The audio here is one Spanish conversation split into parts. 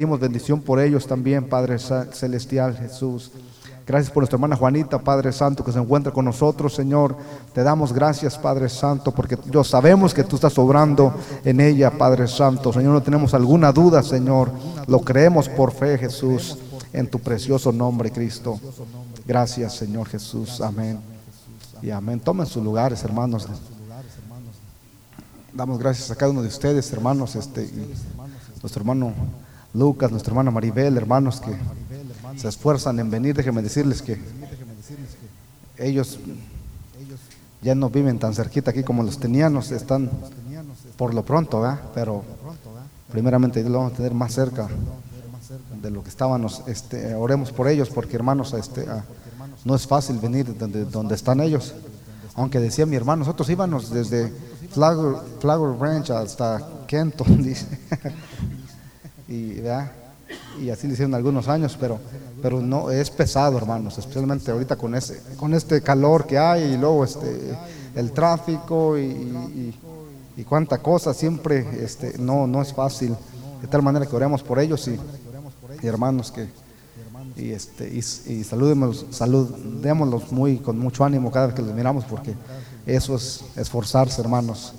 Pedimos bendición por ellos también, Padre Celestial Jesús. Gracias por nuestra hermana Juanita, Padre Santo, que se encuentra con nosotros, Señor. Te damos gracias, Padre Santo, porque yo sabemos que tú estás obrando en ella, Padre Santo. Señor, no tenemos alguna duda, Señor. Lo creemos por fe, Jesús, en tu precioso nombre, Cristo. Gracias, Señor Jesús. Amén. Y amén. Tomen sus lugares, hermanos. Damos gracias a cada uno de ustedes, hermanos, este, nuestro hermano Lucas, nuestra hermana Maribel, hermanos que se esfuerzan en venir. Déjenme decirles que ellos ya no viven tan cerquita aquí como los teníamos, están por lo pronto, pero primeramente lo vamos a tener más cerca de lo que estábamos. Este, oremos por ellos, porque hermanos, este, ah, no es fácil venir donde, donde están ellos. Aunque decía mi hermano, nosotros íbamos desde Flower, Ranch hasta Kenton. y, y así lo hicieron algunos años, pero, pero no es pesado, hermanos, especialmente ahorita con ese, con este calor que hay y luego este el tráfico y, y, cuánta cosa, siempre este, no, no es fácil. De tal manera que oremos por ellos y, hermanos que y este y, y saludémoslos muy con mucho ánimo cada vez que los miramos porque eso es esforzarse, hermanos.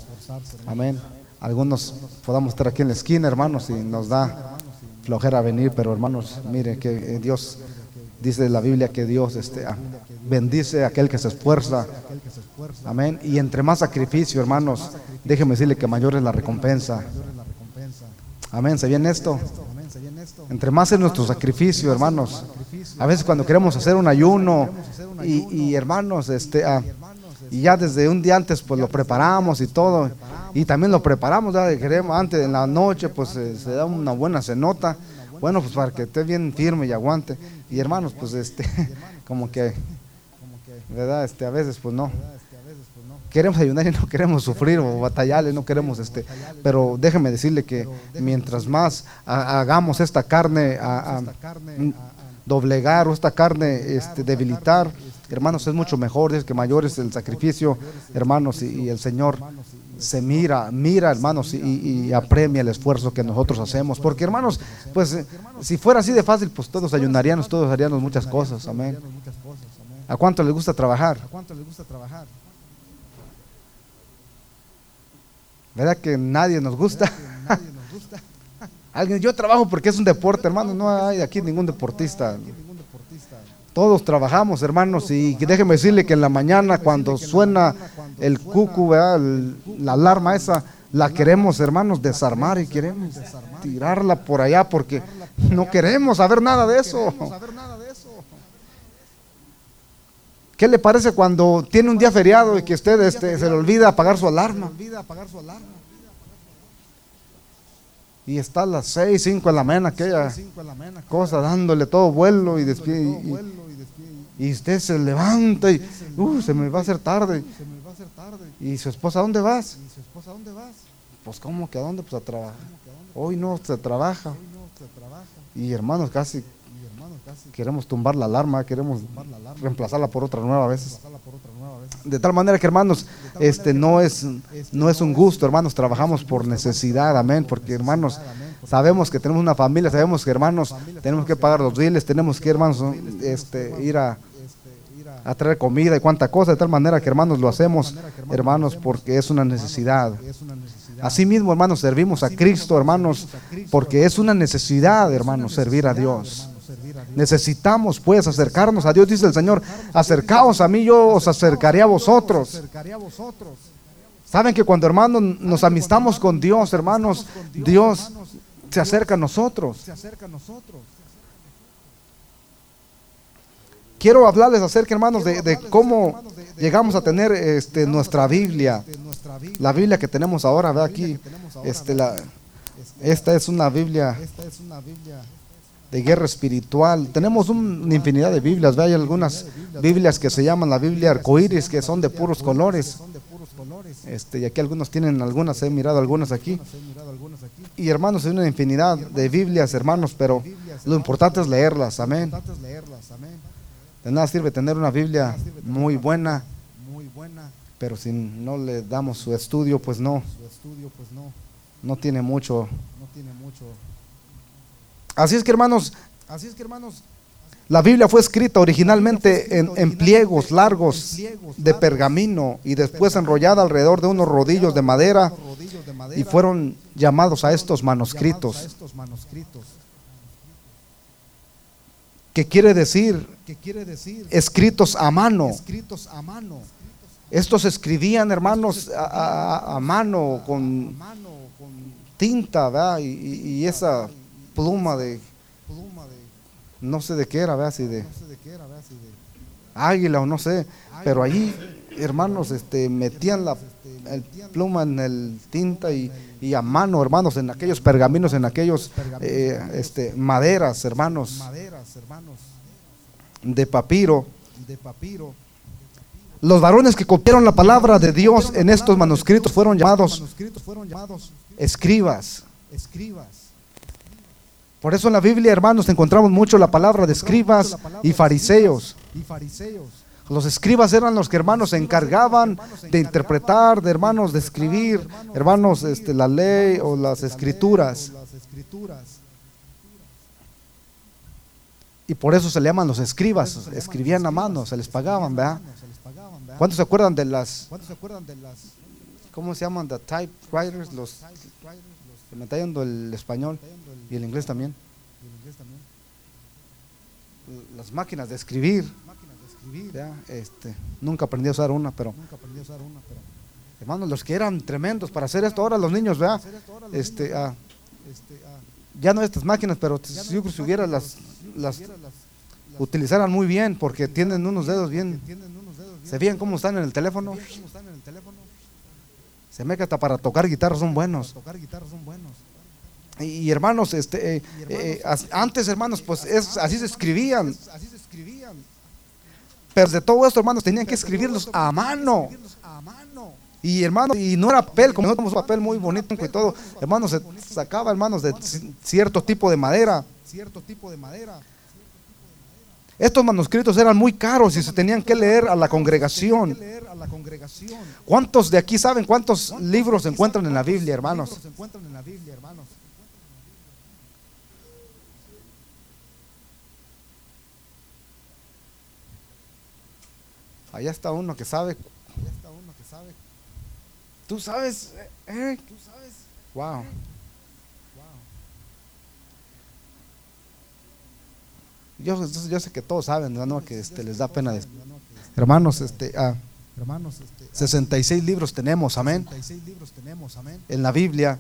Amén. Algunos podamos estar aquí en la esquina, hermanos, y nos da flojera venir, pero hermanos, mire que eh, Dios dice la Biblia que Dios este, ah, bendice a aquel que se esfuerza. Amén. Y entre más sacrificio, hermanos, déjeme decirle que mayor es la recompensa. Amén. ¿Se viene esto? Entre más es nuestro sacrificio, hermanos. A veces cuando queremos hacer un ayuno y, hermanos, este, ah, y ya desde un día antes pues lo preparamos y todo. Y también lo preparamos ya queremos antes en la noche pues eh, se da una buena cenota bueno pues para que esté bien firme y aguante. Y hermanos pues este como que verdad este a veces pues no. Queremos ayunar y no queremos sufrir o batallarle, no queremos este, pero déjeme decirle que mientras más hagamos esta carne a, doblegar o esta carne este, debilitar, hermanos, es mucho mejor, es que mayor es el sacrificio, hermanos, y, el Señor se mira, mira, hermanos, y, apremia el esfuerzo que nosotros hacemos. Porque, hermanos, pues si fuera así de fácil, pues todos ayunaríamos, todos haríamos muchas cosas, amén. ¿A cuánto les gusta trabajar? ¿Verdad que nadie nos gusta? Alguien, yo trabajo porque es un deporte, hermano, no hay aquí ningún deportista. Todos trabajamos, hermanos, y déjeme decirle que en la mañana cuando suena el cucu, la alarma esa, la queremos, hermanos, desarmar y queremos tirarla por allá porque no queremos saber nada de eso. ¿Qué le parece cuando tiene un día feriado y que usted este, se le olvida apagar su alarma? Y está a las 6, 5 de la mañana aquella cosa dándole todo vuelo y, y, usted se levanta y uh, se me va a hacer tarde. ¿Y su esposa dónde vas? Pues cómo que a dónde? Pues a trabajar. Hoy no se trabaja. Y hermanos, casi queremos tumbar la alarma, queremos reemplazarla por otra nueva a veces. De tal manera que hermanos, este no es no es un gusto, hermanos, trabajamos por necesidad, amén, porque hermanos, sabemos que tenemos una familia, sabemos que hermanos, tenemos que pagar los biles, tenemos que hermanos este ir a a traer comida y cuánta cosa, de tal manera que hermanos lo hacemos, hermanos, porque es una necesidad. Asimismo, hermanos, servimos a Cristo, hermanos, porque es una necesidad, hermanos, servir a Dios. Necesitamos pues acercarnos a Dios, dice el Señor, acercaos a mí, yo os acercaré a vosotros. Saben que cuando hermanos nos amistamos con Dios, hermanos, Dios se acerca a nosotros. Quiero hablarles acerca, hermanos, de, cómo llegamos a tener este, nuestra Biblia. La Biblia que tenemos ahora, ve aquí. Este, la, esta es una Biblia de guerra espiritual. Tenemos una infinidad de Biblias. Hay algunas Biblias que se llaman la Biblia arcoíris, que son de puros colores. Este, y aquí algunos tienen algunas, he mirado algunas aquí. Y hermanos, hay una infinidad de Biblias, hermanos, pero lo importante es leerlas, amén. De nada sirve tener una Biblia muy buena, pero si no le damos su estudio, pues no, no tiene mucho Así es que hermanos, Así es que hermanos, la Biblia fue escrita originalmente en, en pliegos largos de pergamino y después enrollada alrededor de unos rodillos de madera y fueron llamados a estos manuscritos, que quiere decir que quiere decir escritos a mano. escritos a mano, Estos escribían, hermanos, a, a- a mano con tinta, ¿verdad? Y esa pluma de, pluma de no sé de qué era, ¿verdad? Si de águila o no sé, pero allí, hermanos, este, metían la pluma en el tinta y, y a mano, hermanos, en aquellos pergaminos, en aquellos eh, este, maderas, hermanos, de papiro. Los varones que copiaron la palabra de Dios en estos manuscritos fueron llamados manuscritos fueron llamados escribas. Por eso en la Biblia, hermanos, encontramos mucho la palabra de escribas y fariseos. Los escribas eran los que hermanos se encargaban de interpretar, de hermanos de escribir, hermanos, este, la ley o las escrituras. Y por eso se le llaman los escribas. Escribían a mano, se les pagaban, ¿verdad? ¿Cuántos se acuerdan de las, ¿Cuántos se acuerdan de las cómo se llaman? The typewriters, los el español y el inglés también. Las máquinas de escribir. Máquinas de escribir. ¿ya? Este, nunca aprendí a usar una, pero hermanos, los que eran tremendos para hacer esto ahora, los niños, ¿verdad? hacer esto ahora los Este, ah, ya no estas máquinas, pero si si hubiera las, las utilizaran muy bien, porque tienen unos dedos bien, se vean cómo están en el teléfono. Se me que hasta para tocar guitarra son buenos. Y, hermanos, este, eh, eh, as- antes hermanos, pues es, así se escribían. Así se escribían. Pero de todo esto, hermanos, tenían que escribirlos a mano. Escribirlos a mano. Y hermanos, y no era papel, como nosotros tenemos papel muy bonito y todo. Hermanos, se sacaba, hermanos, de ci- cierto tipo de madera. Cierto tipo de madera. Estos manuscritos eran muy caros y se tenían que leer a la congregación. ¿Cuántos de aquí saben cuántos ¿Cuántos libros Se encuentran en la Biblia, hermanos. Allá está uno que sabe. Ya está uno que sabe. Tú sabes, eh, Tú sabes. wow. Wow. Yo, yo sé que todos saben, ¿no? Que este, les da pena. de- Ya no, que- Hermanos, este, ah, Hermanos, este, 66 libros tenemos, amén, 66 libros tenemos, amén, en la Biblia.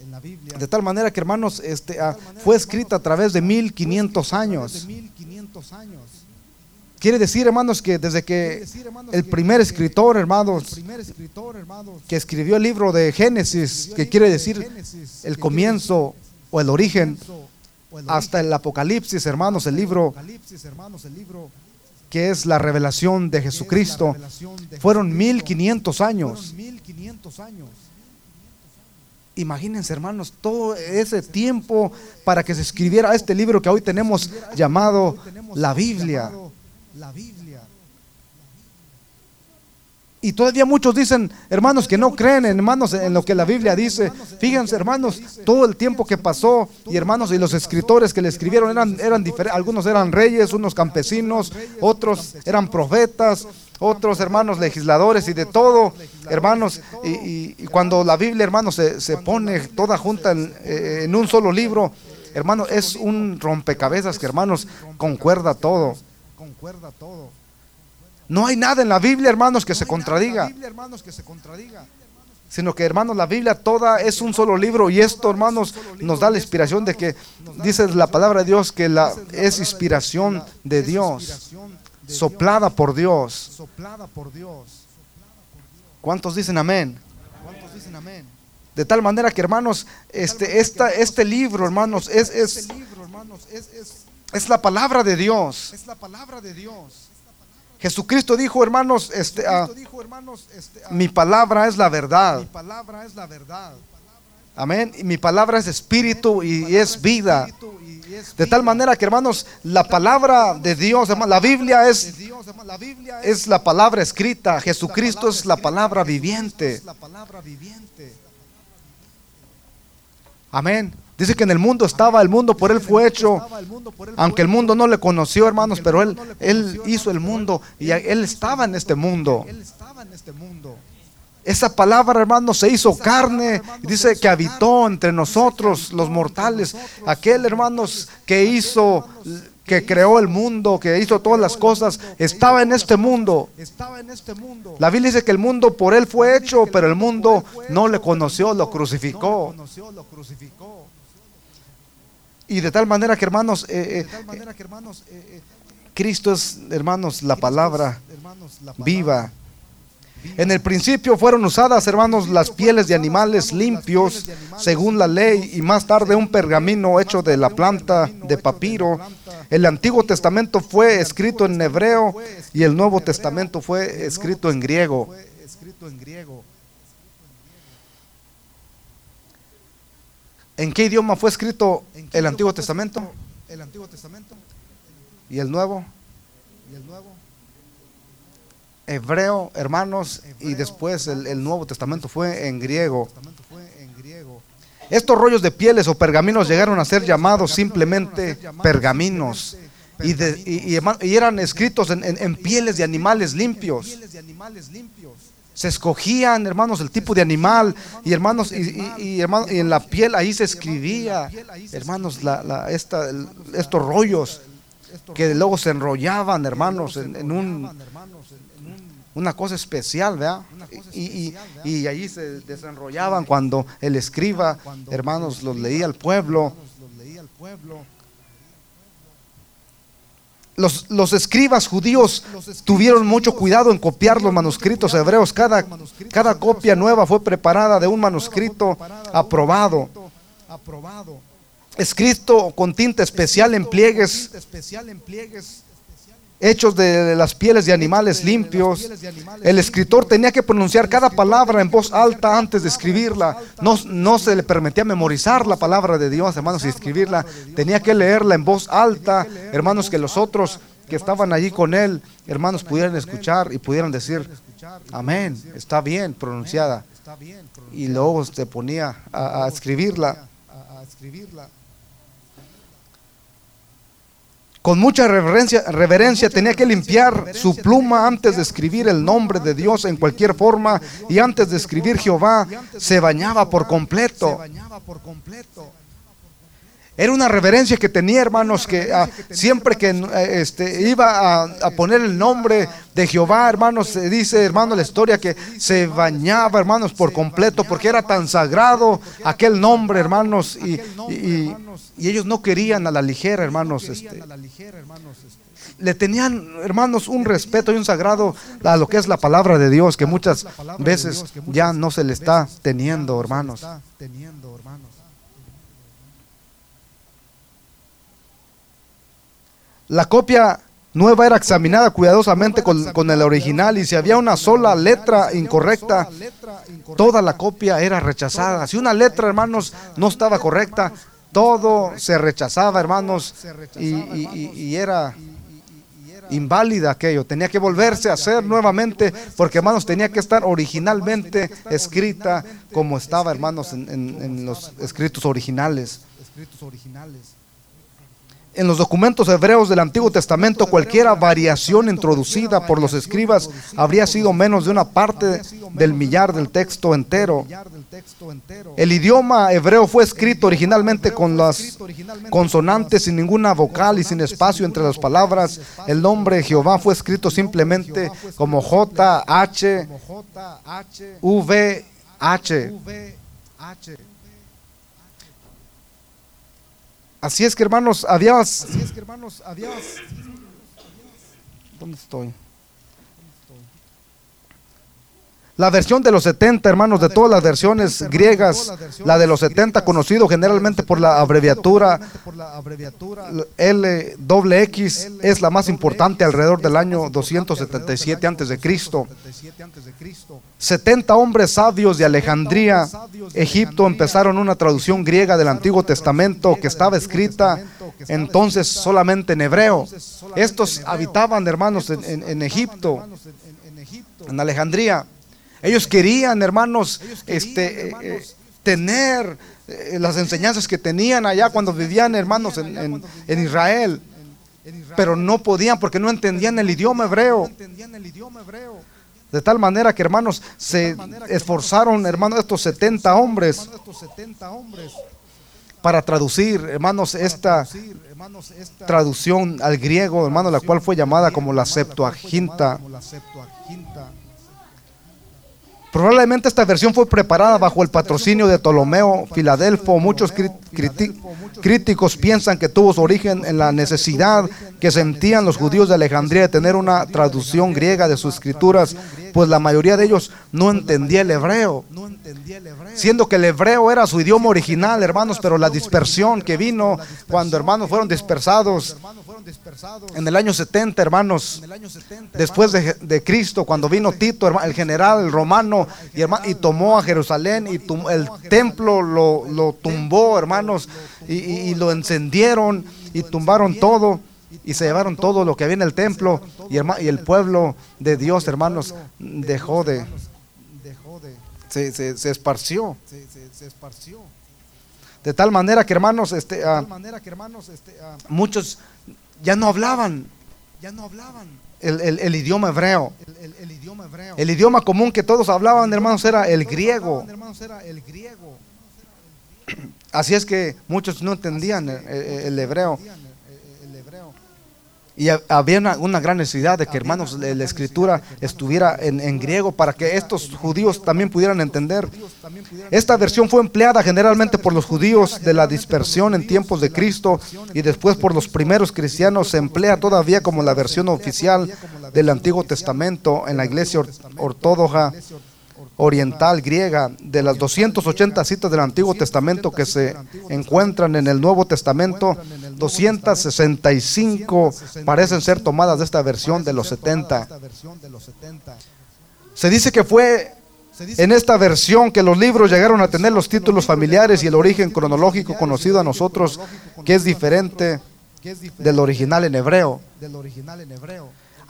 en la Biblia. De tal manera que, hermanos, este, ah, fue escrita a través de 1500 De años. 1500 años. Quiere decir, hermanos, que desde que el primer escritor, hermanos, que escribió el libro de Génesis, que quiere decir el comienzo o el origen, hasta el Apocalipsis, hermanos, el libro que es la revelación de Jesucristo, fueron Jesucristo. 1500 años. Fueron 1500 años. Imagínense, hermanos, todo ese tiempo para que se escribiera este libro que hoy tenemos llamado la Biblia. La Biblia. Y todavía muchos dicen, hermanos, que no creen, hermanos, en lo que la Biblia dice. Fíjense, hermanos, todo el tiempo que pasó, y hermanos, y los escritores que le escribieron eran, eran diferentes. Algunos eran reyes, unos campesinos, otros eran profetas, otros hermanos legisladores y de todo, hermanos. Y, cuando la Biblia, hermanos, se, se pone toda junta en, eh, un solo libro, hermano, es un rompecabezas que, hermanos, concuerda todo. Concuerda todo. No hay nada en la Biblia, hermanos, que se No contradiga. La Biblia, hermanos, que se contradiga. sino que hermanos la Biblia toda es un solo libro y esto hermanos nos da la inspiración de que dice la palabra de Dios que la es inspiración de Dios soplada por Dios. ¿cuántos dicen amén? ¿Cuántos dicen amén? de tal manera que hermanos este esta, este libro hermanos es, es, Este es, la palabra de Dios es la palabra de Dios. Jesucristo dijo hermanos este, ah, Cristo dijo, hermanos, este, ah, mi palabra es la verdad mi palabra es la verdad. amén y mi palabra es espíritu y, y es vida Espíritu y es de tal manera que hermanos la palabra de Dios la Biblia es es la palabra escrita, Jesucristo es la palabra viviente. Amén. Dice que en el mundo estaba, el mundo por él fue hecho, aunque el mundo no le conoció, hermanos, pero él, él hizo el mundo y él estaba en este mundo. Esa palabra, hermanos, se hizo carne. Dice que habitó entre nosotros, los mortales. Aquel, hermanos, que hizo, que creó el mundo, que hizo todas las cosas, estaba en este mundo. La Biblia dice que el mundo por él fue hecho, pero el mundo no le conoció, lo crucificó. lo conoció, lo crucificó. Y de tal manera que, hermanos, eh, eh, eh, eh, Cristo es, hermanos, la palabra viva. En el principio fueron usadas, hermanos, las pieles de animales limpios según la ley y más tarde un pergamino hecho de la planta de papiro. El Antiguo Testamento fue escrito en hebreo y el Nuevo Testamento fue escrito en griego. Fue escrito en griego. ¿En qué idioma fue escrito ¿En qué el Antiguo Testamento El Antiguo Testamento y el Nuevo? y el Nuevo. Hebreo, hermanos, y después el, el Nuevo Testamento fue en griego. Estos rollos de pieles o pergaminos llegaron a ser llamados simplemente pergaminos y, de- y- y herma- y eran escritos en, en- en pieles de animales limpios. Se escogían, hermanos, el tipo de animal y hermanos, y, y- y, en la piel ahí se escribía, hermanos, la, la- esta- estos rollos que luego se enrollaban, hermanos, hermanos, en un- una cosa especial, ¿verdad? Y, y, y allí se desenrollaban cuando el escriba, hermanos, los leía al pueblo. Los. Los, escribas judíos tuvieron mucho cuidado en copiar los manuscritos hebreos. Cada, cada copia nueva fue preparada de un manuscrito Aprobado. escrito con tinta especial en pliegues Tinta especial en pliegues. Hechos de las pieles de animales limpios. El escritor tenía que pronunciar cada palabra en voz alta antes de escribirla. No, no se le permitía memorizar la palabra de Dios, hermanos, y escribirla. Tenía que leerla en voz alta, hermanos, que los otros que estaban allí con él, hermanos, pudieran escuchar y pudieran decir, amén, está bien pronunciada. Y luego se ponía a, a escribirla. A, a escribirla. Con mucha reverencia, reverencia tenía que limpiar su pluma antes de escribir el nombre de Dios en cualquier forma y antes de escribir Jehová se bañaba por Se completo. Era una reverencia que tenía, hermanos, que ah, siempre que eh, este, iba a, poner el nombre de Jehová, hermanos, se dice, hermano, la historia que se bañaba, hermanos, por completo, porque era tan sagrado aquel nombre, hermanos, y, y- y- ellos no querían a la ligera, hermanos, este, le tenían, hermanos, un respeto y un sagrado a lo que es la palabra de Dios, que muchas veces ya no se le está Teniendo, hermanos. La copia nueva era examinada cuidadosamente con, el original y si había una sola letra incorrecta, toda la copia era rechazada. Si una letra, hermanos, no estaba correcta, todo se rechazaba, hermanos, y, y- era inválida aquello. Tenía que volverse a hacer nuevamente, porque, hermanos, tenía que estar originalmente escrita como estaba, hermanos, en- en los escritos originales. En los documentos hebreos del Antiguo Testamento, cualquier variación introducida por los escribas habría sido menos de una parte del millar del texto entero. El idioma hebreo fue escrito originalmente con las consonantes sin ninguna vocal y sin espacio entre las palabras. El nombre Jehová fue escrito simplemente como J, H, V, H. V, H. Así es que hermanos, había... Así es que hermanos, había ¿Dónde estoy? La versión de los 70, hermanos, de todas las versiones griegas, la de los 70 conocido generalmente por la abreviatura LXX es la más importante alrededor del año 277 antes de Cristo. 77 antes de Cristo. 70 hombres sabios de Alejandría, Egipto, empezaron una traducción griega del Antiguo Testamento que estaba escrita entonces solamente en hebreo. Estos habitaban, hermanos, en, en- Egipto, en, en- Ellos querían, hermanos, este, eh, eh, tener eh, las enseñanzas que tenían allá cuando vivían, hermanos, en, en- en Israel, pero no podían porque no entendían el idioma hebreo. De tal manera que, hermanos, se esforzaron, hermanos, estos 70 hombres Hermanos, estos 70 hombres para traducir, hermanos, esta traducción al griego, hermanos, la cual fue llamada como la Septuaginta. Probablemente esta versión fue preparada bajo el patrocinio de Ptolomeo Filadelfo. Muchos críticos piensan que tuvo su origen en la necesidad que sentían los judíos de Alejandría de tener una traducción griega de sus escrituras, pues la mayoría de ellos no entendía el hebreo. Siendo que el hebreo era su idioma original, hermanos, pero la dispersión que vino cuando hermanos fueron dispersados fueron dispersados en el año 70, hermanos, en el año 70. después de, de Cristo, cuando vino Tito, herma- el general el romano, y, tomó a Jerusalén y tum- el templo lo, lo tumbó, hermanos, y, lo encendieron y tumbaron todo y se llevaron todo lo que había en el templo y, el pueblo de Dios, hermanos, dejó de, se, se- se esparció. De tal manera que, hermanos, este, ah, tal manera que hermanos este, ah, muchos ya no hablaban ya no hablaban el, el- el idioma hebreo. el, el- idioma hebreo. El idioma común que todos hablaban, hermanos, era el griego. Así es que muchos no entendían el hebreo. Entendían el- el- el hebreo. Y ha- había una, una gran necesidad de que, hermanos, la, la escritura estuviera en, en griego para que estos judíos también pudieran entender. Esta versión fue empleada generalmente por los judíos de la dispersión en tiempos de Cristo y después por los primeros cristianos. Se emplea todavía como la versión oficial del Antiguo Testamento en la iglesia or- ortodoxa oriental griega. De las 280 citas del Antiguo Testamento que se encuentran en el Nuevo Testamento, 265 parecen ser tomadas de esta versión de los 70. Esta versión de los 70. Se dice que fue en esta versión que los libros llegaron a tener los títulos familiares y el origen cronológico conocido a nosotros, que es diferente del original en hebreo.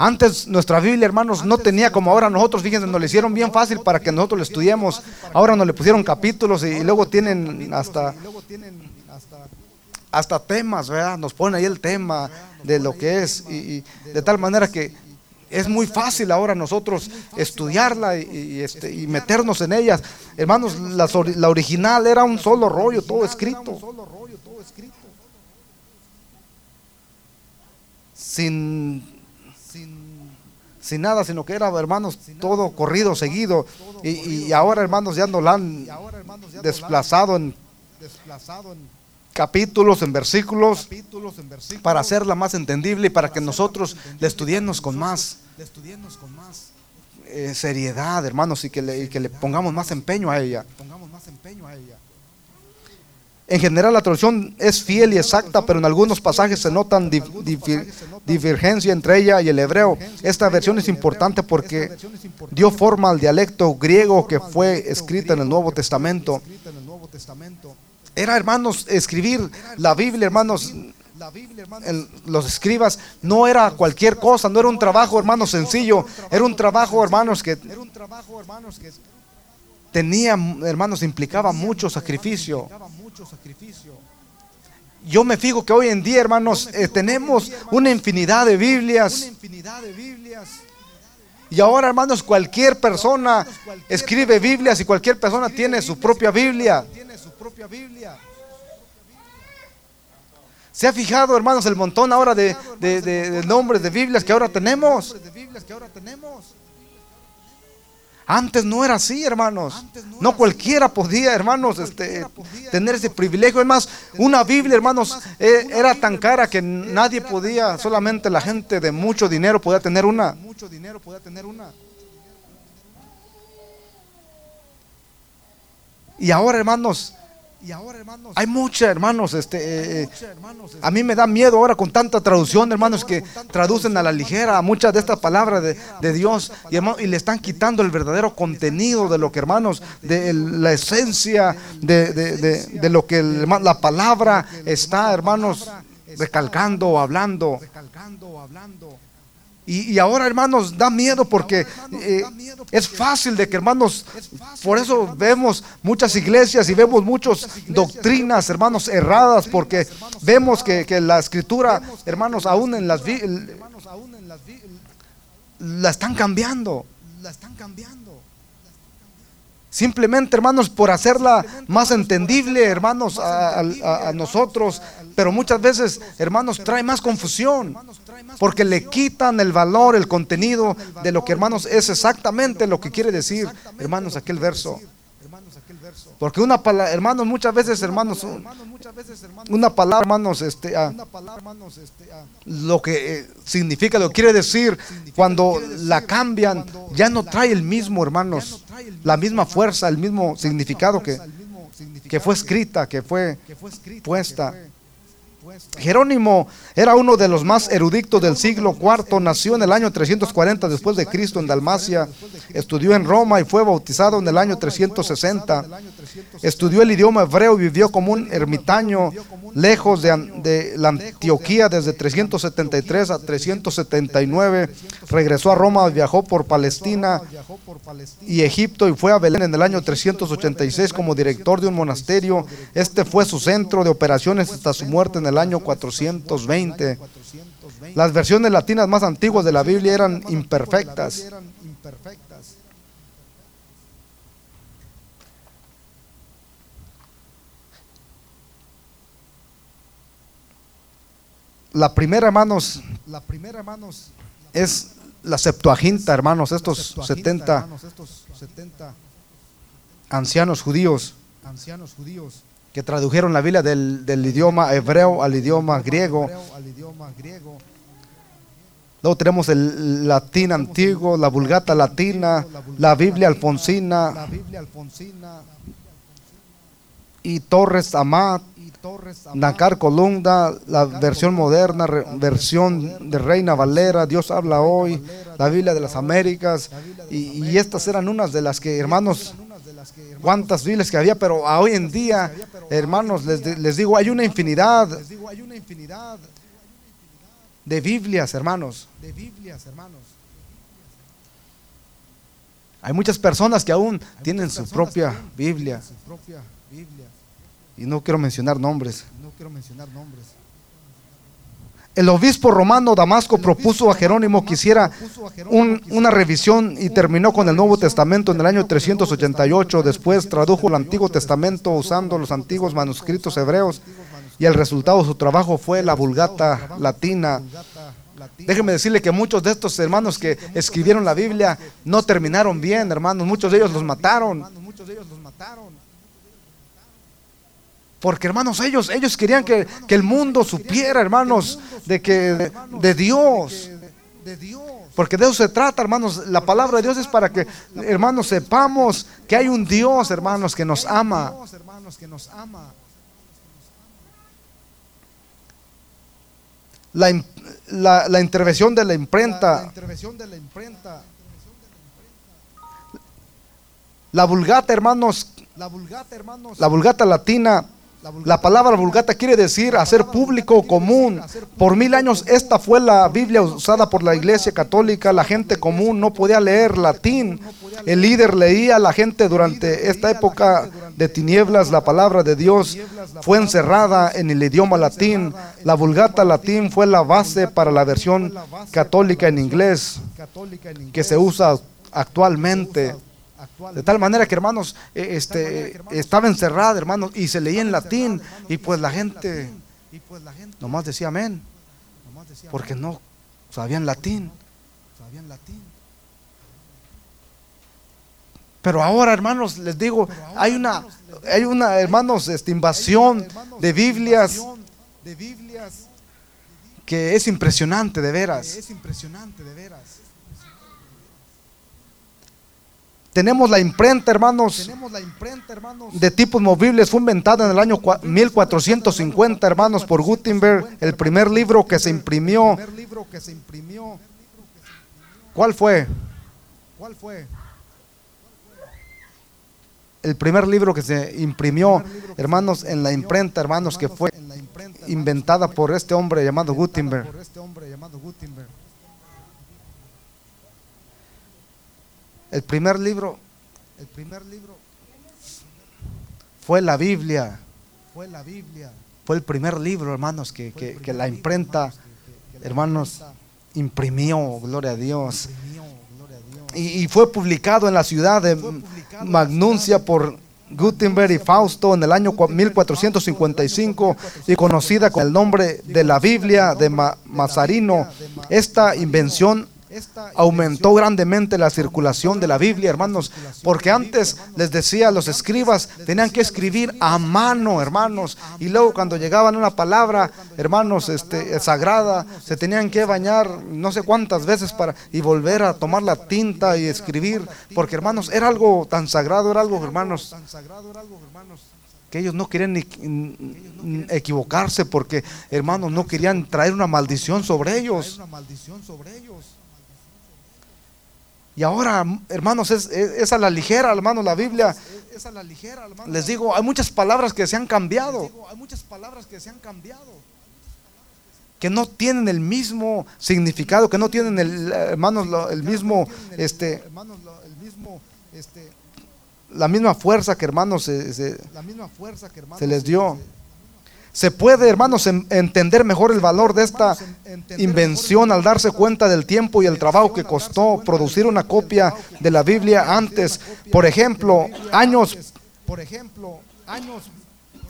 Antes nuestra Biblia, hermanos, no tenía como ahora nosotros, fíjense, nos le hicieron bien fácil para que nosotros lo estudiemos. Ahora nos le pusieron capítulos y, y luego tienen hasta, hasta temas, ¿verdad? Nos ponen ahí el tema de lo que es y, y de tal manera que es muy fácil ahora nosotros estudiarla y, y, este, y meternos en ellas. Hermanos, ori- la original era un solo rollo, todo escrito, solo rollo, todo escrito. sin, Sin sin nada, sino que era, hermanos, todo corrido, seguido. Y, y ahora, hermanos, ya no la han desplazado en capítulos, en versículos, para hacerla más entendible y para que nosotros la estudiemos con más, eh, seriedad, hermanos, y que, le, y que le pongamos más empeño a ella. pongamos más empeño a ella. En general la traducción es fiel y exacta, pero en algunos pasajes se notan dif- difi- divergencia entre ella y el hebreo. Esta versión es importante porque dio forma al dialecto griego que fue escrita en el Nuevo Testamento. Era, hermanos, escribir la Biblia, hermanos, La Biblia, hermanos, el- los escribas, no era cualquier cosa, no era un trabajo, hermanos, sencillo. Era un trabajo, hermanos, que tenía, hermanos, implicaba mucho sacrificio. Yo me fijo que hoy en día, hermanos, eh, tenemos una infinidad de Biblias. Y ahora, hermanos, cualquier persona escribe Biblias y cualquier persona tiene su propia Biblia. Tiene su propia Biblia. ¿Se ha fijado, hermanos, el montón ahora de, de- de- de nombres de Biblias que ahora tenemos? Antes no era así, hermanos. No cualquiera podía, hermanos, este, tener ese privilegio. Además, una Biblia, hermanos, eh, era tan cara que nadie podía, solamente la gente de mucho dinero podía tener una. Mucho dinero podía tener una. Y ahora, hermanos, Y ahora, hermanos, hay mucha, hermanos, este, eh, eh, mucha, hermanos, A mí me da miedo ahora con tanta traducción, hermanos, que traducen a la ligera muchas de estas palabras de, de Dios y, le están quitando el verdadero contenido de lo que, hermanos, de la esencia de, de- de- de lo que el la palabra está, hermanos, recalcando o hablando. recalcando o hablando. Y, y ahora, hermanos, da miedo porque eh, es fácil de que, hermanos, por eso vemos muchas iglesias y vemos muchas doctrinas, hermanos, erradas, porque vemos que, que la escritura, hermanos, aún en las... la están cambiando. la están cambiando. Simplemente, hermanos, por hacerla más entendible, hermanos, a, a- a nosotros. Pero muchas veces, hermanos, trae más confusión. Porque le quitan el valor, el contenido de lo que, hermanos, es exactamente lo que quiere decir, hermanos, aquel verso. Porque una palabra, hermanos, muchas veces, hermanos, una palabra, hermanos, este, ah, lo que eh, significa, lo que quiere decir, cuando la cambian, ya no trae el mismo, hermanos, la misma fuerza, el mismo significado que, que fue escrita, que fue puesta. Jerónimo era uno de los más eruditos del siglo IV, nació en el año 340 después de Cristo en Dalmacia, estudió en Roma y fue bautizado en el año 360. Del año 360. Estudió el idioma hebreo y vivió como un ermitaño lejos de, de la Antioquía desde 373 a 379. Regresó a Roma, Viajó por Palestina. y Egipto y fue a Belén en el año 386 como director de un monasterio. Este fue su centro de operaciones hasta su muerte en el año 420. 420. Las versiones latinas más antiguas de la Biblia eran imperfectas. La primera, hermanos, La primera, hermanos, es la Septuaginta, hermanos, estos Septuaginta, 70 hermanos, estos 70 ancianos judíos ancianos judíos que tradujeron la Biblia del, del idioma hebreo al idioma griego. Luego tenemos el latín antiguo, la vulgata latina, la Biblia alfonsina y Torres Amat, Nacar Columna, la versión moderna, versión de Reina Valera, Dios habla hoy, la Biblia de las Américas. Y, y estas eran unas de las que, hermanos, cuántas Biblias que había, pero a hoy en día, hermanos, les, les digo, hay una infinidad de Biblias, hermanos. Hay muchas personas que aún tienen su propia Biblia. Y. No quiero mencionar nombres. El obispo romano Damasco propuso a Jerónimo que hiciera un- una revisión y terminó con el Nuevo Testamento en el año 388. Después tradujo el Antiguo Testamento usando los antiguos manuscritos hebreos y el resultado de su trabajo fue la Vulgata latina. Vulgata latina. Déjeme decirle que muchos de estos hermanos que escribieron la Biblia no terminaron bien, hermanos. Muchos de ellos los mataron. Hermanos, muchos de ellos los mataron. Porque hermanos, ellos, ellos querían que, que el mundo supiera, hermanos, de que de, Dios. Porque de eso se trata, hermanos. La palabra de Dios es para que, hermanos, sepamos que hay un Dios, hermanos, que nos ama. Hermanos, que nos. La, la- la intervención de la imprenta. la vulgata, hermanos, La vulgata, hermanos. la vulgata latina. La palabra vulgata quiere decir hacer público común. Por mil años esta fue la Biblia usada por la iglesia católica. La gente común no podía leer latín. El líder leía, la gente durante esta época de tinieblas, la palabra de Dios fue encerrada en el idioma latín. La vulgata latín fue la base para la versión católica en inglés, que se usa actualmente. Actual. De tal manera que, hermanos, eh, este, estaba encerrada, hermanos, y se leía en latín, y pues la gente nomás decía amén, porque no sabían latín. sabían latín. Pero ahora, hermanos, les digo, hay una, hay una, hermanos, este, invasión Hermanos, de Biblias invasión de Biblias que es impresionante, de veras. es impresionante de veras. Tenemos la imprenta, hermanos, Tenemos la imprenta, hermanos. de tipos movibles, fue inventada en el año cua- 1450, hermanos, por Gutenberg, el primer libro que se imprimió. ¿Cuál fue? ¿Cuál fue? El primer libro que se imprimió, hermanos, en la imprenta, hermanos, que fue inventada. Por este hombre llamado Gutenberg. El primer libro El primer libro fue la Biblia. fue la Biblia. Fue el primer libro, hermanos, que, que- la imprenta, hermanos, imprimió, gloria a Dios. Y, y fue publicado en la ciudad de Magnuncia por Gutenberg y Fausto en el año cua- 1455 y conocida con el nombre de la Biblia de Ma- Mazarino. Esta invención aumentó grandemente la circulación de la Biblia, hermanos, porque antes les decía a los escribas, tenían que escribir a mano, hermanos, y luego cuando llegaban una palabra, hermanos, este, sagrada, se tenían que bañar no sé cuántas veces para y volver a tomar la tinta y escribir, porque hermanos, era algo tan sagrado, era algo, hermanos, que ellos no querían ni- equivocarse, porque, hermanos, no querían traer una maldición sobre ellos. Y ahora, hermanos, es, es, es a la ligera, hermanos, la Biblia. Es, a la ligera, hermano. Les digo, hay muchas palabras que se han cambiado, digo, hay muchas palabras que se han cambiado. que no tienen el mismo significado, que no tienen el, hermanos, lo- el mismo, este, hermanos, lo- el mismo, este, la misma fuerza que, hermanos, se, se- la misma fuerza que hermanos se les dio. Se puede, hermanos, en- entender mejor el valor de esta invención al darse cuenta del tiempo y el trabajo que costó producir una copia de la Biblia antes. Por ejemplo, años, por ejemplo, años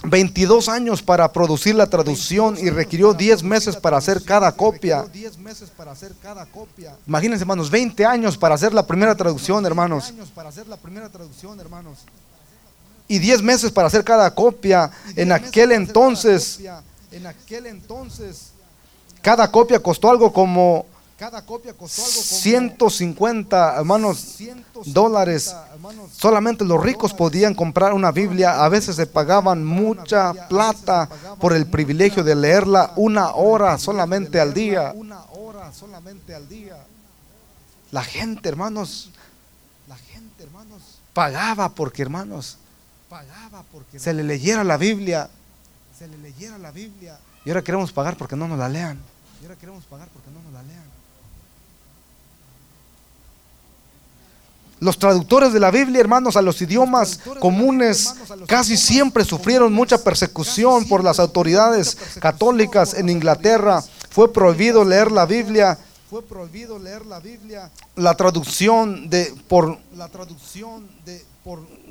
22 años para producir la traducción y requirió 10 meses para hacer cada copia. 10 meses para hacer cada copia. Imagínense, hermanos, 20 años para hacer la primera traducción, hermanos. Y 10 meses para hacer cada copia. En 10 meses aquel entonces, en aquel entonces, cada copia costó algo como cada copia costó algo como 150, hermanos, 150, dólares. hermanos. Solamente los ricos podían comprar una Biblia. A veces se pagaban mucha plata por el privilegio de leerla una hora solamente al día. Una hora solamente al día. La gente, hermanos, La gente, hermanos, pagaba porque, hermanos, pagaba porque se le leyera la Biblia. se le leyera la Biblia. Y ahora queremos pagar porque no nos la lean. Y ahora queremos pagar porque no nos la lean. Los traductores de la Biblia, hermanos, a los idiomas comunes casi siempre sufrieron mucha persecución por las autoridades católicas en Inglaterra. Fue prohibido leer la Biblia, Fue prohibido leer la Biblia, la traducción de por la traducción de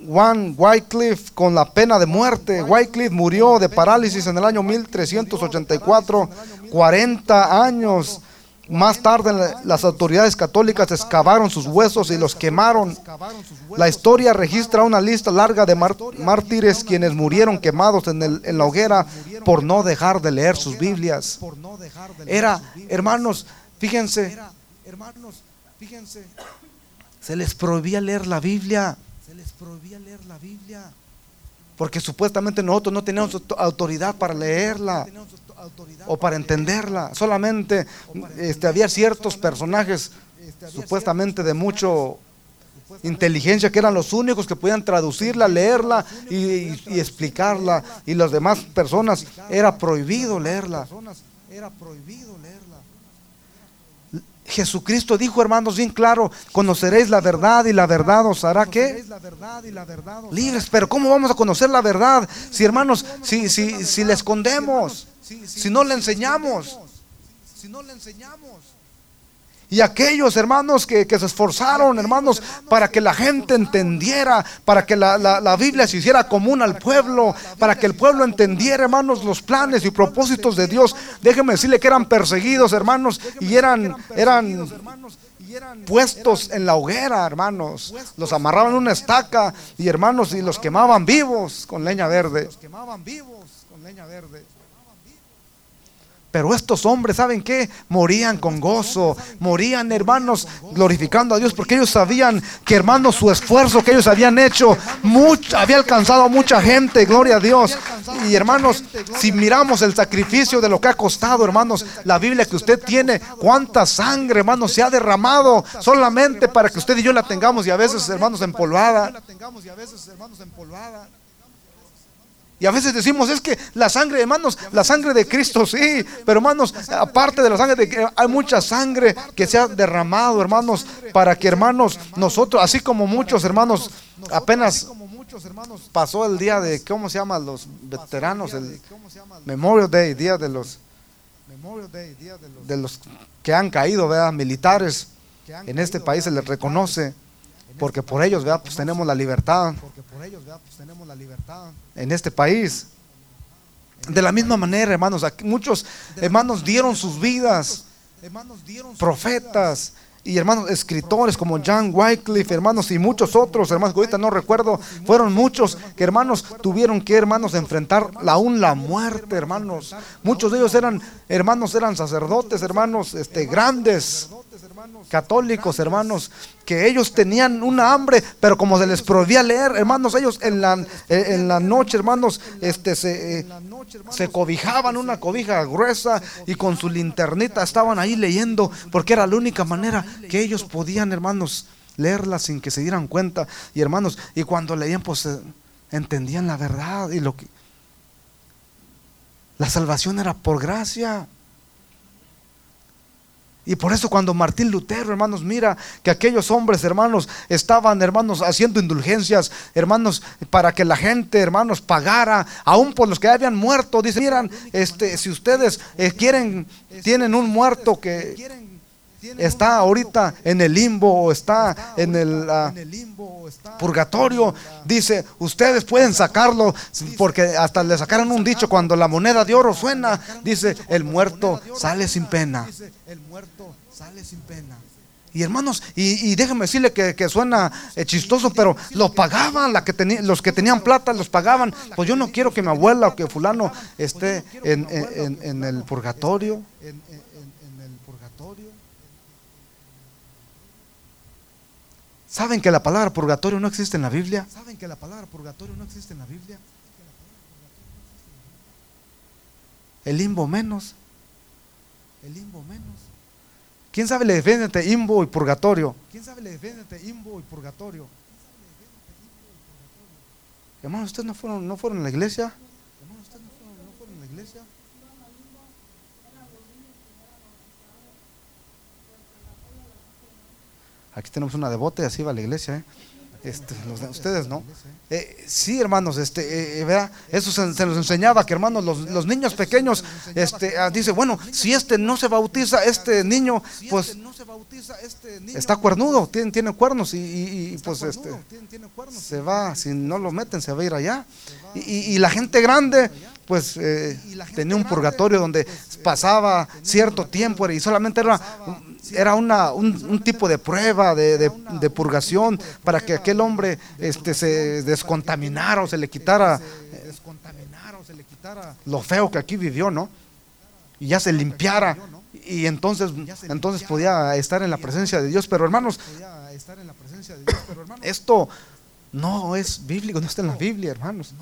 Juan Wycliffe con la pena de muerte. Wycliffe murió de parálisis en el año 1384, 40 años. Más tarde la- las autoridades católicas excavaron sus huesos y los quemaron. La historia registra una lista larga de mártires quienes murieron quemados en, el- en la hoguera por no dejar de leer sus Biblias. Era, hermanos, fíjense, hermanos, fíjense, se les prohibía leer la Biblia les prohibía leer la Biblia. porque supuestamente nosotros no teníamos auto- autoridad para leerla o para entenderla. Solamente este, había ciertos personajes supuestamente de mucho inteligencia que eran los únicos que podían traducirla, leerla y, y- y explicarla. Y las demás personas era prohibido leerla. personas era prohibido leerla. Jesucristo dijo, hermanos, bien claro, conoceréis la verdad y la verdad os hará que libres. Pero ¿cómo vamos a conocer la verdad si, hermanos, si, si, si la escondemos, Si- si- si no la si enseñamos? Si no le enseñamos. Y aquellos hermanos que, que se esforzaron, hermanos, para que la gente entendiera, para que la, la- la Biblia se hiciera común al pueblo, para que el pueblo entendiera, hermanos, los planes y propósitos de Dios. Déjenme decirle que eran perseguidos, hermanos, y eran, eran puestos en la hoguera, hermanos. Los amarraban en una estaca y, hermanos, y los quemaban vivos con leña verde. los quemaban vivos con leña verde. Pero estos hombres, ¿saben qué? Morían con gozo, morían hermanos glorificando a Dios porque ellos sabían que hermanos su esfuerzo que ellos habían hecho había alcanzado a mucha gente, gloria a Dios. Y hermanos, si miramos el sacrificio de lo que ha costado, hermanos, la Biblia que usted tiene, cuánta sangre, hermanos, se ha derramado solamente para que usted y yo la tengamos y a veces, hermanos, empolvada. Y a veces, decimos, es que la sangre, hermanos, la sangre de Cristo, sí, pero hermanos, aparte de la sangre, de, hay mucha sangre que se ha derramado, hermanos, para que, hermanos, nosotros, así como muchos hermanos, apenas pasó el día de, ¿cómo se llama? Los veteranos, el Memorial Day, día de los, de los que han caído, ¿verdad? Militares en este país se les reconoce porque por ellos, ¿verdad? Pues tenemos la libertad. En este país. De la misma manera, hermanos, muchos hermanos dieron sus vidas. Profetas y hermanos escritores como John Wycliffe, hermanos, y muchos otros, hermanos, ahorita no recuerdo, fueron muchos que hermanos tuvieron que, hermanos, enfrentar aún la muerte, hermanos. Muchos de ellos eran, hermanos, eran sacerdotes, hermanos, este, grandes católicos, hermanos, que ellos tenían una hambre, pero como se les prohibía leer, hermanos, ellos en la, en la noche, hermanos, este, se, se cobijaban una cobija gruesa y con su linternita estaban ahí leyendo, porque era la única manera que ellos podían, hermanos, leerla sin que se dieran cuenta. Y hermanos, y cuando leían, pues eh, entendían la verdad y lo que... La salvación era por gracia. Y por eso cuando Martín Lutero, hermanos, mira que aquellos hombres, hermanos, estaban, hermanos, haciendo indulgencias, hermanos, para que la gente, hermanos, pagara, aún por los que habían muerto. Dice, miran, este, si ustedes eh, quieren, tienen un muerto que está ahorita en el limbo o está en el ah, purgatorio, dice, ustedes pueden sacarlo porque hasta le sacaron un dicho cuando la moneda de oro suena, dice, el muerto sale sin pena. Y hermanos, y, déjenme decirle que, suena eh, chistoso, pero lo pagaban, la que los que tenían plata los pagaban. Pues yo no quiero que mi abuela o que fulano esté en, en el purgatorio. ¿Saben que la palabra purgatorio no existe en la Biblia? ¿Saben que la palabra purgatorio no existe en la Biblia? El limbo menos. El limbo menos. ¿Quién sabe la diferencia entre limbo y purgatorio? ¿Quién sabe la diferencia entre limbo y purgatorio? Hermanos, ¿ustedes no fueron, no fueron a la iglesia? Hermanos, ¿ustedes no fueron, no fueron a la iglesia? Aquí tenemos una devote, así va la iglesia. ¿eh? Este, ustedes no. Eh, sí, hermanos, este, eh, eso se, nos enseñaba que, hermanos, los, niños pequeños, este, ah, dice, bueno, si este no se bautiza, este niño, pues está cuernudo, tiene, tiene cuernos y, pues este, se va, si no lo meten, se va a ir allá. Y, la gente grande, pues tenía un purgatorio donde pasaba cierto tiempo y solamente era era una, un, tipo de prueba, de, purgación, para que aquel hombre este, se descontaminara o se le quitara lo feo que aquí vivió, ¿no? Y ya se limpiara. Y entonces, entonces podía estar en la presencia de Dios. Pero hermanos, esto no es bíblico, no está en la Biblia, hermanos.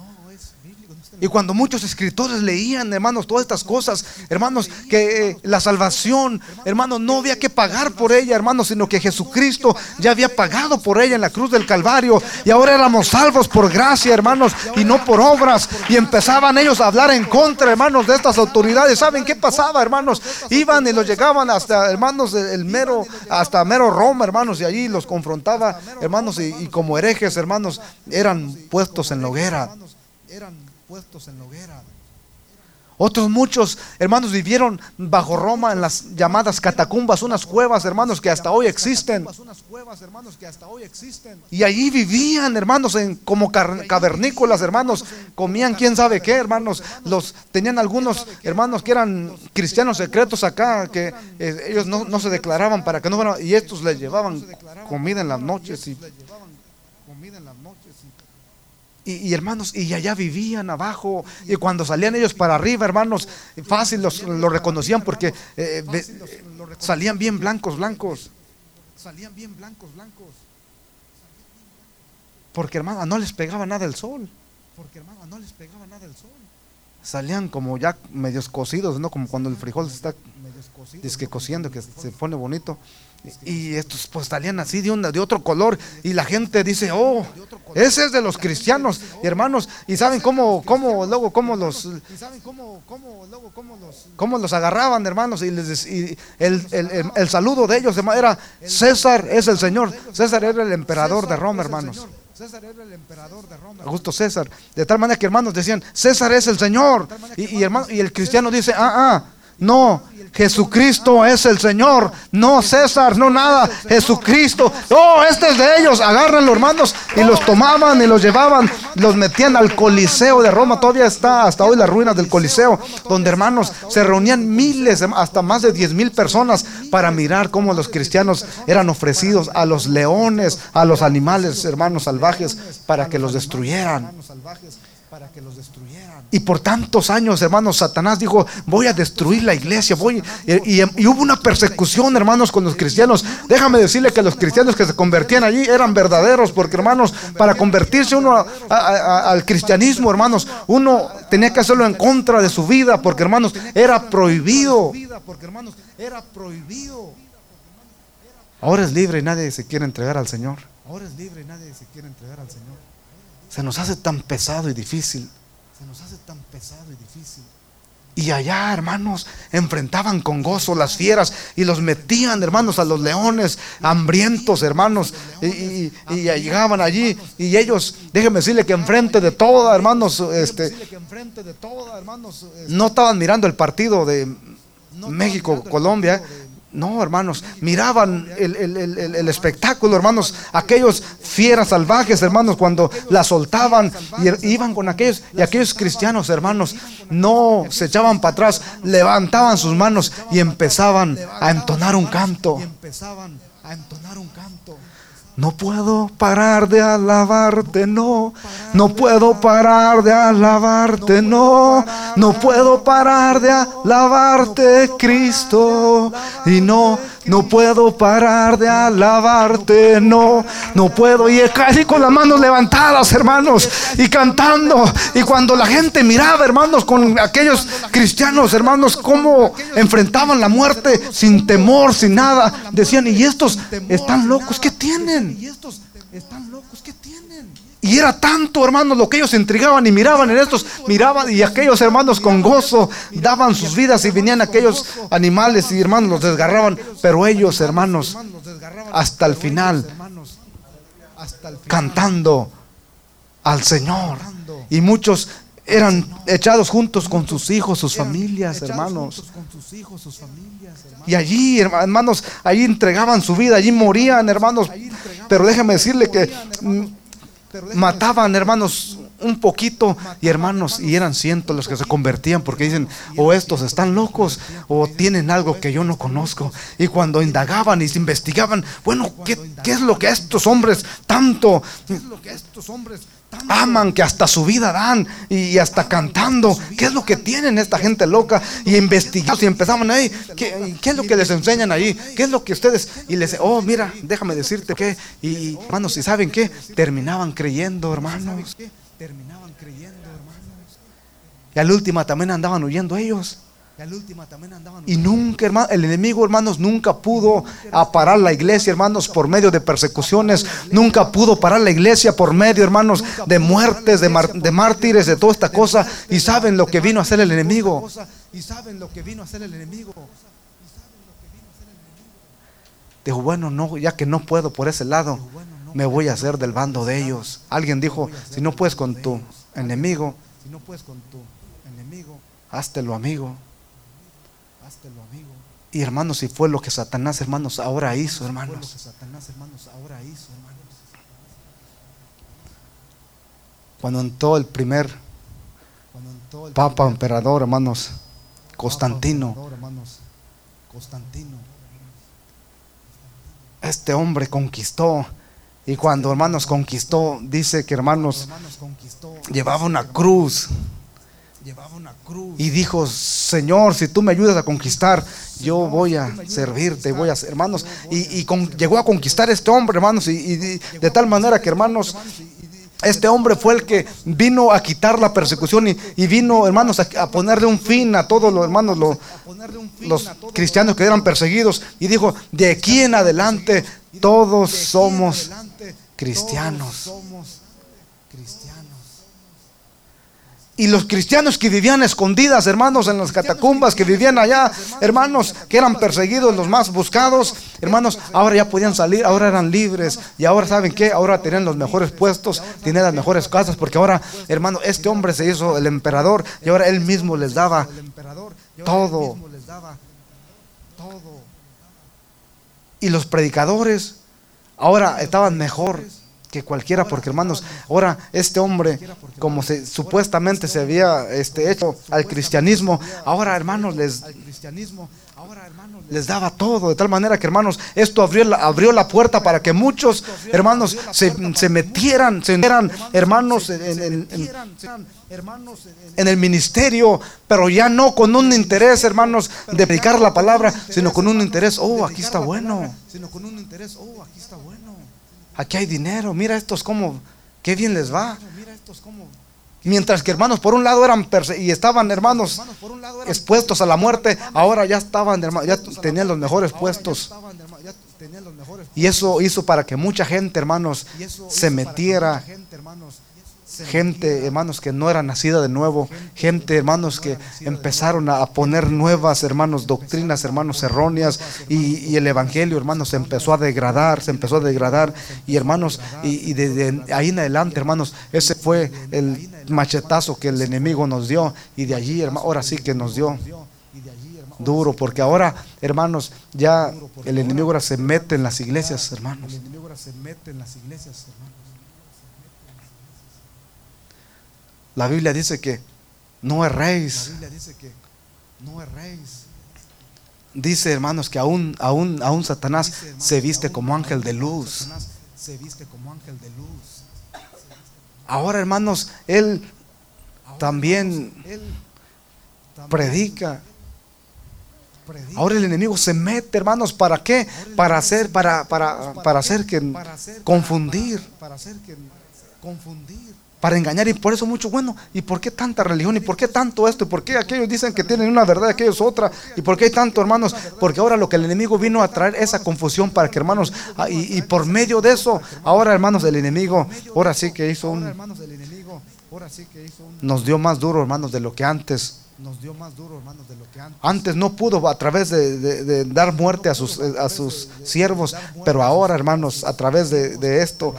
Y cuando muchos escritores leían, hermanos, todas estas cosas, hermanos, que eh, la salvación, hermanos, no había que pagar por ella, hermanos, sino que Jesucristo ya había pagado por ella en la cruz del Calvario. Y ahora éramos salvos por gracia, hermanos, y no por obras. Y empezaban ellos a hablar en contra, hermanos, de estas autoridades. ¿Saben qué pasaba, hermanos? Iban y los llegaban hasta, hermanos, el mero, hasta mero Roma, hermanos, y allí los confrontaba, hermanos, y, y como herejes, hermanos, eran puestos en la hoguera. En la hoguera. Otros muchos hermanos vivieron bajo Roma en las llamadas catacumbas, unas cuevas, hermanos, que hasta hoy existen. Y allí vivían, hermanos, en, como cavernícolas, hermanos, comían quién sabe qué, hermanos. Los tenían algunos hermanos que eran cristianos secretos acá, que eh, ellos no, no, se declaraban para que no fueran, y estos les llevaban comida en las noches y y, hermanos, y allá vivían abajo. Y cuando salían ellos para arriba, hermanos, fácil los, lo reconocían porque eh, salían bien blancos, blancos. Salían bien blancos, blancos. Porque hermano, no les pegaba nada el sol. Porque hermano, no les pegaba nada el sol. Salían como ya medios cocidos, ¿no? Como cuando el frijol está dice que cosiendo, que se pone bonito. Y estos pues salían así de, una, de otro color. Y la gente dice, oh, ese es de los cristianos, hermanos. Y saben cómo, cómo luego, cómo los, ¿Y saben cómo, los... agarraban, hermanos. Y, les, y el, el- el- saludo de ellos era, César es el Señor. César era el emperador de Roma, hermanos. César era el emperador de Roma. Augusto César. De tal manera que hermanos decían, César es el Señor. Y, y, hermano, y el cristiano dice, ah, ah, no, Jesucristo es el Señor. No César, no nada, Jesucristo. Oh, este es de ellos. Agárrenlo, hermanos. Y los tomaban y los llevaban, los metían al Coliseo de Roma. Todavía está hasta hoy las ruinas del Coliseo, donde hermanos se reunían miles, hasta más de diez mil personas para mirar cómo los cristianos eran ofrecidos a los leones, a los animales, hermanos salvajes, para que los destruyeran. Y por tantos años, hermanos, Satanás dijo, voy a destruir la iglesia. Y, hubo una persecución, hermanos, con los cristianos. Déjame decirle que los cristianos que se convertían allí eran verdaderos, porque, hermanos, para convertirse uno al cristianismo, hermanos, uno tenía que hacerlo en contra de su vida, porque, hermanos, era prohibido. Era prohibido. Ahora es libre y nadie se quiere entregar al Señor. Ahora es libre y nadie se quiere entregar al Señor. Se nos hace tan pesado y difícil. Se nos hace tan pesado y difícil. Y allá, hermanos, enfrentaban con gozo las fieras y los metían, hermanos, a los leones hambrientos, hermanos. Y, y- y llegaban allí y ellos, déjenme decirle que enfrente de toda, hermanos, este, Decirle que enfrente de toda, hermanos, este, no estaban mirando el partido de México, Colombia. No, hermanos, miraban el- el- el espectáculo, hermanos, aquellos fieras salvajes, hermanos, cuando la soltaban y er- iban con aquellos, y aquellos cristianos, hermanos, no se echaban para atrás, levantaban sus manos y empezaban a entonar un canto. No puedo parar de alabarte, no. No puedo parar de alabarte, no. No puedo parar de alabarte, Cristo. Y no, no puedo parar de alabarte, no. No puedo. Y casi con las manos levantadas, hermanos, y cantando. Y cuando la gente miraba, hermanos, con aquellos cristianos, hermanos, cómo enfrentaban la muerte sin temor, sin nada, decían, ¿y estos están locos? ¿Qué tienen? Y estos están locos, ¿qué tienen? Y era tanto, hermanos, lo que ellos intrigaban y miraban en estos, miraban y aquellos hermanos con gozo daban sus vidas y venían aquellos animales y hermanos los desgarraban, pero ellos, hermanos, hasta el final, cantando al Señor. Y muchos eran echados juntos con sus hijos, sus familias, hermanos. Y allí, herma- hermanos, allí entregaban su vida, allí morían, hermanos. Pero déjame decirle que mataban, hermanos, un poquito y hermanos, y eran cientos los que se convertían porque dicen, o estos están locos o tienen algo que yo no conozco. Y cuando indagaban y se investigaban, bueno, ¿qué, qué es lo que estos hombres tanto ¿Qué es lo que estos hombres tanto aman que hasta su vida dan y hasta cantando. ¿Qué es lo que tienen esta gente loca? Y investigamos y empezaban ahí. ¿Qué, qué es lo que les enseñan ahí? ¿Qué es lo que ustedes? Y les, oh, mira, déjame decirte que. Y, hermanos, ¿y saben qué? Terminaban creyendo, hermanos. Terminaban creyendo, hermanos. Y al última también andaban huyendo ellos. Y al última también andaban Y nunca, hermano, el enemigo, hermanos, nunca pudo a parar la iglesia, hermanos, por medio de persecuciones. Nunca pudo parar la iglesia por medio, hermanos, de muertes, de, mar- de mártires, de toda esta cosa. Y saben lo que vino a hacer el enemigo. Y saben lo que vino a hacer el enemigo. Dijo, bueno, no, ya que no puedo por ese lado, me voy a hacer del bando de ellos. Alguien dijo, si no puedes con tu enemigo, Si no puedes con tu enemigo, háztelo amigo. háztelo amigo. Y hermanos, si fue lo que Satanás, hermanos, ahora hizo, hermanos. Cuando entró el primer Papa, primer emperador, hermanos, Papa Constantino, emperador, hermanos, Constantino. este hombre conquistó. Y cuando, hermanos, conquistó, dice que, hermanos, llevaba una cruz. Y dijo, Señor, si tú me ayudas a conquistar, yo voy a servirte, voy a ser, hermanos. Y, llegó a conquistar este hombre, hermanos, y, de, tal manera que, hermanos, Este hombre fue el que vino a quitar la persecución y, vino, hermanos, a, a ponerle un fin a todos los hermanos, lo- los cristianos que eran perseguidos. Y dijo, de aquí en adelante todos somos cristianos. Y los cristianos que vivían escondidas, hermanos, en las catacumbas, que vivían allá, hermanos, que eran perseguidos, los más buscados, hermanos, ahora ya podían salir, ahora eran libres. Y ahora, ¿saben qué? Ahora tenían los mejores puestos, tenían las mejores casas, porque ahora, hermano, este hombre se hizo el emperador y ahora él mismo les daba todo. mismo les daba todo. Y los predicadores. Ahora estaban mejor que cualquiera, porque hermanos, ahora este hombre, como se supuestamente se había este, hecho al cristianismo, ahora hermanos les, Al cristianismo, ahora hermanos, les daba todo, de tal manera que hermanos, esto abrió la, abrió la puerta para que muchos hermanos se, se metieran, se metieran hermanos en, en- en- en- eran, hermanos en- en- el ministerio, pero ya no con un interés, hermanos, de predicar la palabra, sino con un interés, oh, aquí está bueno. aquí hay dinero, mira estos como, qué bien les va. Mientras que hermanos, por un lado eran y estaban hermanos expuestos a la muerte, ahora ya estaban, ya tenían los mejores puestos. Y eso hizo para que mucha gente, hermanos, se metiera, gente, hermanos, hermanos, que no era nacida de nuevo, gente, hermanos, que empezaron a poner nuevas, hermanos, doctrinas, hermanos, erróneas, y, el evangelio, hermanos, se empezó a degradar, se empezó a degradar, y hermanos, y, y desde ahí en adelante, hermanos, ese fue el machetazo que el enemigo nos dio, y de allí, hermano, ahora sí que nos dio duro, porque ahora, hermanos, ya el enemigo ahora se mete en las iglesias, hermanos. el enemigo ahora se mete en las iglesias, hermanos. La Biblia dice que no La erréis. Biblia dice que no erréis. Dice, hermanos, que aún, aún, aún Satanás Dice, hermanos, se viste como ángel de luz. Se viste como ángel de luz. Ahora, hermanos, él Ahora, También hermanos, predica. predica. Ahora el enemigo se mete, hermanos, ¿para qué? Para hacer, para, para, para hacer que Para hacer- confundir, para, para hacer que confundir. Para engañar. Y por eso mucho, bueno, ¿y por qué tanta religión? ¿Y por qué tanto esto? ¿Y por qué aquellos dicen que tienen una verdad y aquellos otra? ¿Y por qué hay tanto, hermanos? Porque ahora lo que el enemigo vino a traer esa confusión para que, hermanos, ah, y, por medio de eso, ahora, hermanos, el enemigo, ahora sí que hizo un, nos dio más duro, hermanos, de lo que antes. nos dio más duro, hermanos, de lo que antes. Antes no pudo a través de, de- dar muerte a sus, a sus siervos, pero ahora, hermanos, a través de, de esto,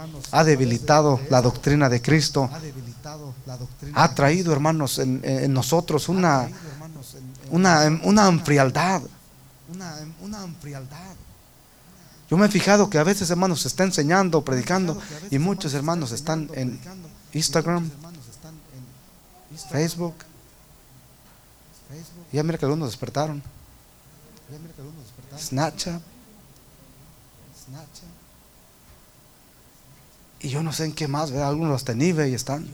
hermanos, ha debilitado la doctrina de Cristo. ha traído, hermanos, en, en nosotros una, una, una frialdad. una, una frialdad. Yo me he fijado que a veces, hermanos, se está enseñando, predicando, y muchos hermanos están en Instagram, Facebook. Ya mira que algunos despertaron. Snapchat, Y yo no sé en qué más, ¿verdad? algunos hasta en eBay están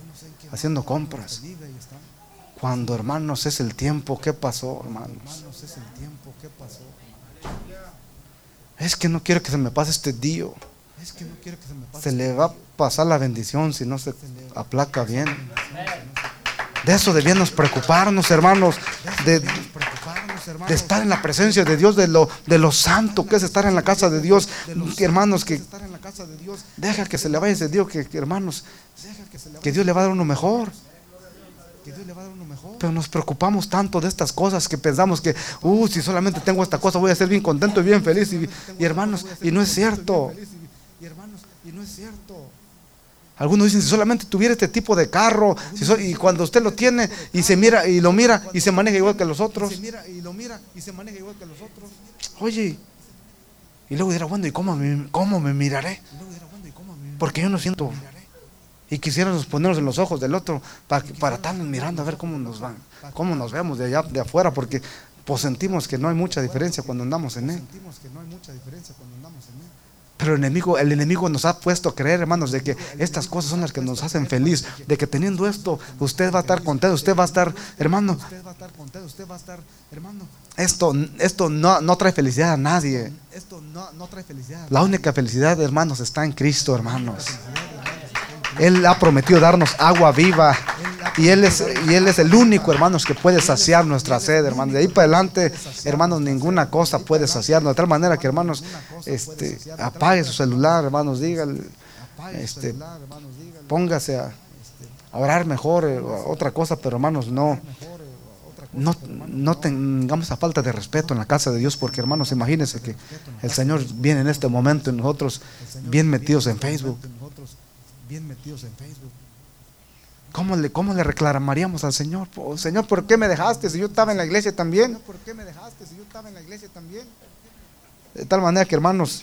haciendo compras. Cuando, hermanos, es el tiempo, ¿qué pasó, hermanos? Es que no quiero que se me pase este día. Que que se le va a pasar la bendición si no se aplaca bien. De eso debíamos preocuparnos, hermanos, de estar en la presencia de Dios, de lo, de lo santo que es estar en la casa de Dios. Que, hermanos, que deja que se le vaya ese Dios, que, que, hermanos, que Dios le va a dar uno mejor. Pero nos preocupamos tanto de estas cosas que pensamos que, uh, si solamente tengo esta cosa voy a ser bien contento y bien feliz. Y, y hermanos, y no es cierto. Y hermanos, y no es cierto. Algunos dicen, si solamente tuviera este tipo de carro, si so- y cuando usted lo tiene y se mira y lo mira y se maneja igual que los otros, oye, y luego dirá, bueno, ¿y cómo me, cómo me miraré? Y luego dirá, bueno, ¿y cómo me Porque yo no siento. Y quisiéramos ponernos en los ojos del otro para, para estarnos mirando a ver cómo nos van, cómo nos vemos de allá de afuera, porque pues sentimos que no hay mucha diferencia cuando andamos en él. Sentimos que no hay mucha diferencia cuando andamos en él. Pero el enemigo, el enemigo nos ha puesto a creer, hermanos, de que estas cosas son las que nos hacen feliz, de que teniendo esto, usted va a estar contento, usted va a estar, hermano, esto, esto no, no trae felicidad a nadie. La única felicidad, hermanos, está en Cristo, hermanos. Él ha prometido darnos agua viva. Y él, es, y él es el único, hermanos, que puede saciar nuestra sed, hermanos. De ahí para adelante, hermanos, ninguna cosa puede saciarnos. De tal manera que, hermanos, este, apague su celular, hermanos, dígale, este, póngase a, orar mejor, eh, otra cosa, pero hermanos, no, no, no tengamos esa falta de respeto en la casa de Dios, porque hermanos, imagínense que el Señor viene en este momento y nosotros bien metidos en Facebook. Bien metidos en Facebook. ¿Cómo le, cómo le reclamaríamos al Señor? Oh, Señor, ¿por qué me dejaste si yo estaba en la iglesia también? ¿Por qué me dejaste si yo estaba en la iglesia también? De tal manera que, hermanos,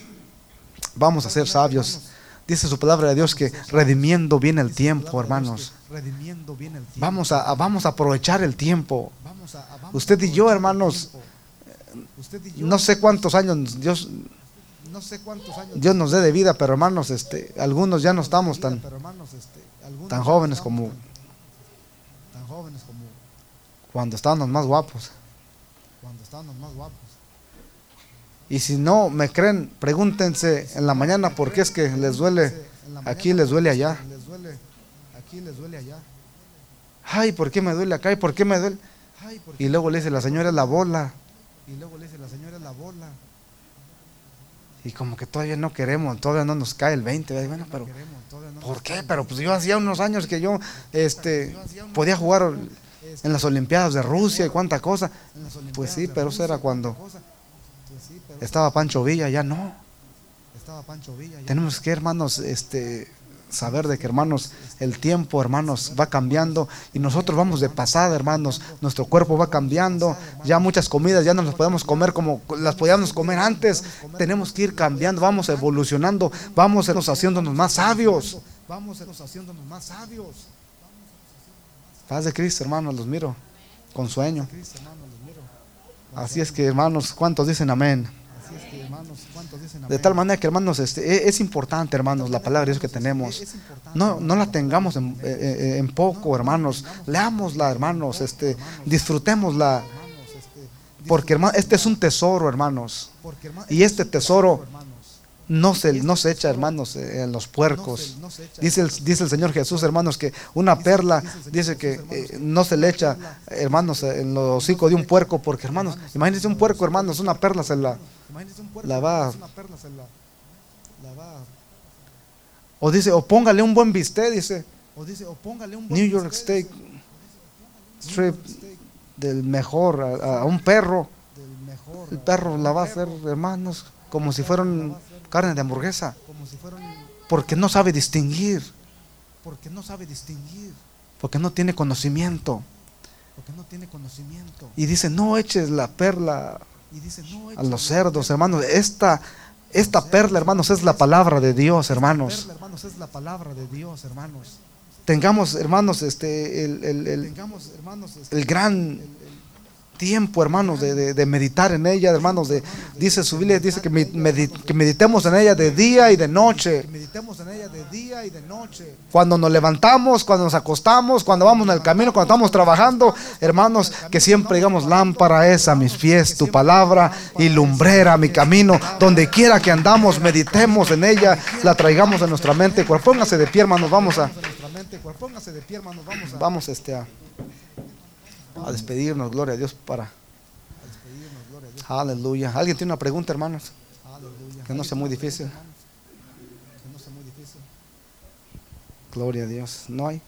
vamos a ser sabios. Dice su palabra de Dios que redimiendo bien el tiempo, hermanos. Vamos a, vamos a aprovechar el tiempo. Usted y yo, hermanos, No sé cuántos años Dios, Dios nos dé de vida, pero hermanos, este, algunos ya no estamos tan, pero hermanos, este, algunos tan jóvenes como tan, jóvenes como cuando estábamos más guapos. cuando estábamos más guapos. Y si no me creen, pregúntense en la mañana por qué es que les duele, aquí les duele allá. Aquí les duele allá. Ay, ¿por qué me duele acá? ¿Y por qué me duele? Y luego le dice la señora la bola. Y luego le dice la señora es la bola. Y como que todavía no queremos, todavía no nos cae el 20. ¿verdad? Bueno, pero ¿por qué? Pero pues yo hacía unos años que yo este, podía jugar en las Olimpiadas de Rusia y cuánta cosa. Pues sí, pero eso era cuando estaba Pancho Villa, ya no. Tenemos que, hermanos, este, saber de que, hermanos, el tiempo, hermanos, va cambiando y nosotros vamos de pasada, hermanos. Nuestro cuerpo va cambiando. Ya muchas comidas ya no las podemos comer como las podíamos comer antes. Tenemos que ir cambiando, vamos evolucionando, vamos haciéndonos más sabios. Vamos haciéndonos más sabios. Paz de Cristo, hermanos, los miro con sueño. Así es que, hermanos, ¿cuántos dicen amén? Así es que, hermanos, ¿cuántos dicen De tal manera que, hermanos, este, e- es importante, hermanos, la palabra de Dios que tenemos. No, no la tengamos en, eh, eh, en poco, hermanos. Leámosla, hermanos. Este, disfrutémosla. este, Porque, hermano, este es un tesoro, hermanos. Y este tesoro hermanos, no se, no se echa, hermanos, eh, en los puercos. Dice el, dice el Señor Jesús, hermanos, que una perla, dice que eh, no se le echa, hermanos, en los hocicos de un puerco, porque, hermanos, imagínense un puerco, hermanos, una perla se la... la va- O dice, o póngale un buen bistec, dice, o dice, o póngale un buen New York Steak. Strip, del mejor, a, a un perro. El perro la va a hacer, hermanos, como si fueran carne de hamburguesa, como si fueran, porque no sabe distinguir, porque no sabe distinguir, porque no tiene conocimiento. porque no tiene conocimiento, Y dice, no eches la perla y dice, no a eches los la cerdos, hermanos. Esta, esta perla, hermanos, es la palabra de Dios, hermanos. perla, hermanos, es la palabra de Dios, hermanos. Tengamos, hermanos, este, el, el- el- Tengamos, hermanos, este, el gran tiempo, hermanos, de, de- de meditar en ella, hermanos. De, dice su Biblia, dice que, me- medi- que meditemos en ella de día y de noche. Cuando nos levantamos, cuando nos acostamos, cuando vamos en el camino, cuando estamos trabajando, hermanos, que siempre digamos lámpara es a mis pies tu palabra y lumbrera mi camino. Donde quiera que andamos, meditemos en ella, la traigamos en nuestra mente. Póngase de pie, hermanos, vamos a, En nuestra mente, póngase de pie, hermanos, vamos a, vamos este a, a despedirnos, gloria a Dios para. a despedirnos, gloria a Dios. Aleluya. ¿Alguien tiene una pregunta, hermanos? Que no sea muy difícil. Gloria a Dios. ¿No hay?